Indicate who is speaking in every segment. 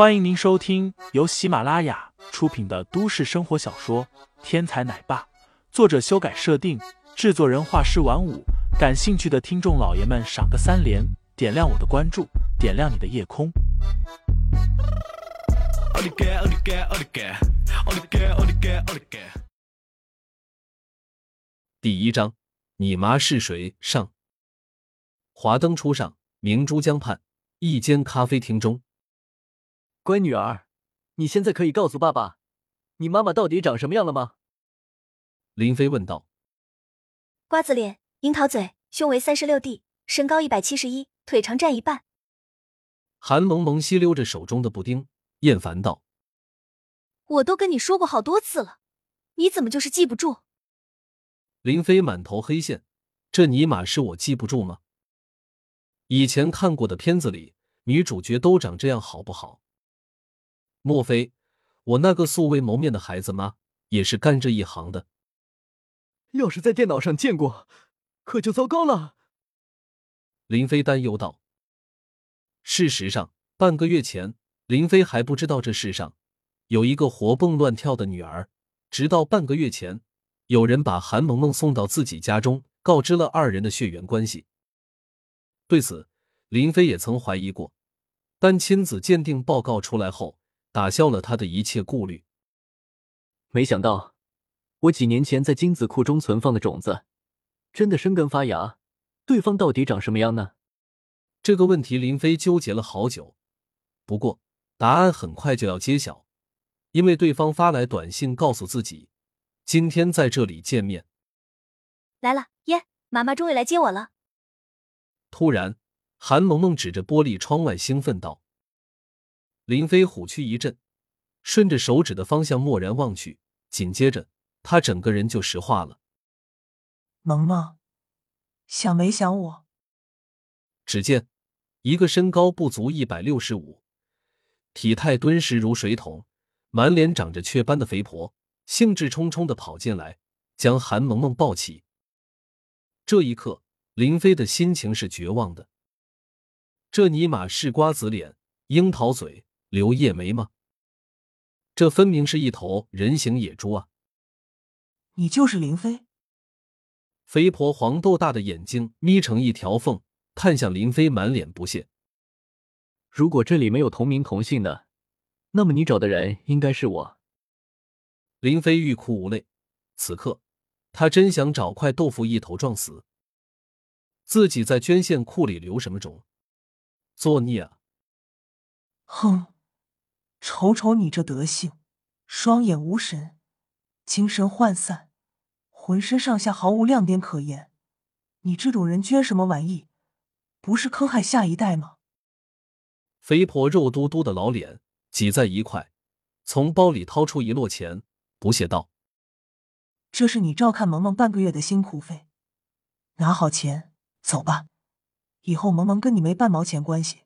Speaker 1: 欢迎您收听由喜马拉雅出品的都市生活小说《天才奶爸》，作者修改设定，制作人画师晚舞。感兴趣的听众老爷们，赏个三连，点亮我的关注，点亮你的夜空。
Speaker 2: 第一章，你妈是谁？上。华灯初上，明珠江畔一间咖啡厅中，
Speaker 3: 乖女儿，你现在可以告诉爸爸，你妈妈到底长什么样了吗？
Speaker 2: 林飞问道。
Speaker 4: 瓜子脸，樱桃嘴，胸围三十六 D，身高一百七十一，腿长占一半。
Speaker 2: 韩萌萌吸溜着手中的布丁，厌烦道：“
Speaker 4: 我都跟你说过好多次了，你怎么就是记不住？”
Speaker 2: 林飞满头黑线，这尼玛是我记不住吗？以前看过的片子里，女主角都长这样，好不好？莫非我那个素未谋面的孩子妈也是干这一行的？
Speaker 3: 要是在电脑上见过，可就糟糕了。
Speaker 2: 林飞担忧道。事实上，半个月前，林飞还不知道这世上有一个活蹦乱跳的女儿，直到半个月前。有人把韩萌萌送到自己家中，告知了二人的血缘关系。对此，林飞也曾怀疑过，但亲子鉴定报告出来后，打消了他的一切顾虑。
Speaker 3: 没想到，我几年前在精子库中存放的种子，真的生根发芽。对方到底长什么样呢？
Speaker 2: 这个问题，林飞纠结了好久。不过，答案很快就要揭晓，因为对方发来短信告诉自己。今天在这里见面，
Speaker 4: 来了耶！妈妈终于来接我了。
Speaker 2: 突然，韩萌萌指着玻璃窗外兴奋道：“林飞虎躯一震，顺着手指的方向蓦然望去，紧接着他整个人就石化了。
Speaker 5: 萌萌，想没想我？”
Speaker 2: 只见一个身高不足一百六十五、体态敦实如水桶、满脸长着雀斑的肥婆。兴致冲冲的跑进来，将韩萌萌抱起。这一刻，林飞的心情是绝望的。这尼玛是瓜子脸、樱桃嘴、柳叶眉吗？这分明是一头人形野猪啊！
Speaker 5: 你就是林飞？
Speaker 2: 肥婆黄豆大的眼睛眯成一条缝，看向林飞，满脸不屑。
Speaker 3: 如果这里没有同名同姓的，那么你找的人应该是我。
Speaker 2: 林飞欲哭无泪，此刻他真想找块豆腐一头撞死。自己在捐献库里留什么种？作孽啊！
Speaker 5: 哼，瞅瞅你这德行，双眼无神，精神涣散，浑身上下毫无亮点可言。你这种人捐什么玩意？不是坑害下一代吗？
Speaker 2: 肥婆肉嘟嘟的老脸挤在一块，从包里掏出一摞钱。不屑道：“
Speaker 5: 这是你照看萌萌半个月的辛苦费，拿好钱走吧。以后萌萌跟你没半毛钱关系。”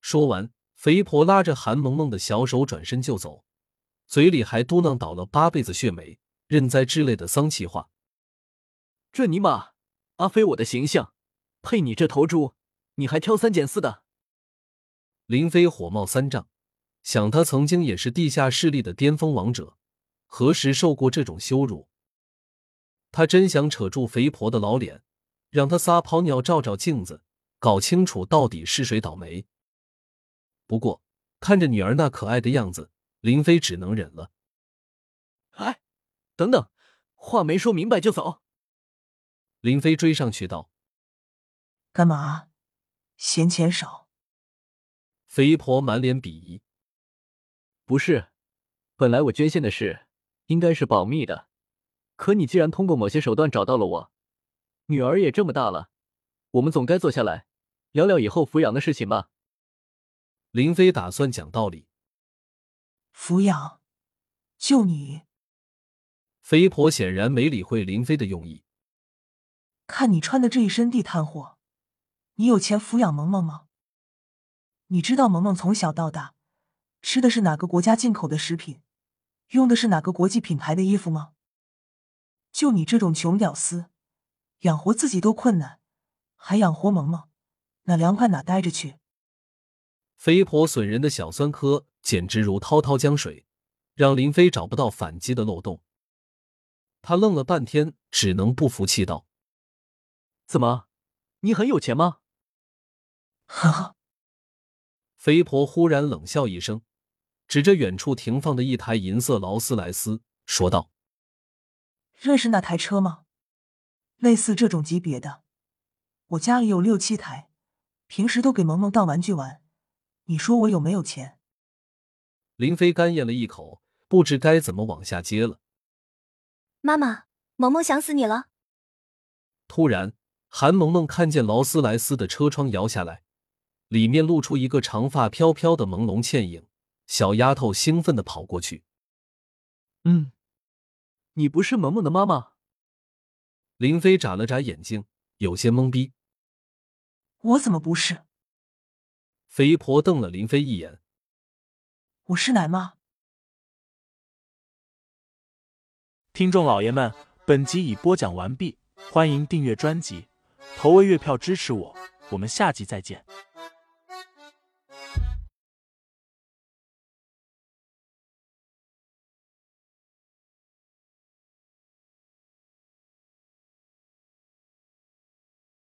Speaker 2: 说完，肥婆拉着韩萌萌的小手转身就走，嘴里还嘟囔倒了八辈子血霉、认栽之类的丧气话。
Speaker 3: 这尼玛，阿飞我的形象配你这头猪？你还挑三拣四的？
Speaker 2: 林飞火冒三丈，想他曾经也是地下势力的巅峰王者。何时受过这种羞辱？他真想扯住肥婆的老脸，让他撒泡尿照照镜子，搞清楚到底是谁倒霉。不过看着女儿那可爱的样子，林飞只能忍了。
Speaker 3: 哎，等等，话没说明白就走。
Speaker 2: 林飞追上去道：“
Speaker 5: 干嘛？嫌钱少？”
Speaker 2: 肥婆满脸鄙夷：“
Speaker 3: 不是，本来我捐献的事。”应该是保密的，可你既然通过某些手段找到了我，女儿也这么大了，我们总该坐下来聊聊以后抚养的事情吧。
Speaker 2: 林飞打算讲道理，
Speaker 5: 抚养，就你。
Speaker 2: 肥婆显然没理会林飞的用意，
Speaker 5: 看你穿的这一身地摊货，你有钱抚养萌萌吗？你知道萌萌从小到大吃的是哪个国家进口的食品？用的是哪个国际品牌的衣服吗？就你这种穷屌丝，养活自己都困难，还养活萌萌，哪凉快哪待着去？
Speaker 2: 肥婆损人的小酸科简直如滔滔江水，让林飞找不到反击的漏洞。他愣了半天，只能不服气道：“
Speaker 3: 怎么，你很有钱吗？”
Speaker 5: 哈哈。
Speaker 2: 肥婆忽然冷笑一声，指着远处停放的一台银色劳斯莱斯，说道：“
Speaker 5: 认识那台车吗？类似这种级别的，我家里有六七台，平时都给萌萌当玩具玩。你说我有没有钱？”
Speaker 2: 林飞干咽了一口，不知该怎么往下接了。
Speaker 4: 妈妈，萌萌想死你了。
Speaker 2: 突然，韩萌萌看见劳斯莱斯的车窗摇下来，里面露出一个长发飘飘的朦胧倩影。小丫头兴奋的跑过去。
Speaker 3: 嗯，你不是萌萌的妈妈？
Speaker 2: 林飞眨了眨眼睛，有些懵逼。
Speaker 5: 我怎么不是？
Speaker 2: 肥婆瞪了林飞一眼。
Speaker 5: 我是奶妈。
Speaker 1: 听众老爷们，本集已播讲完毕，欢迎订阅专辑，投喂月票支持我，我们下集再见。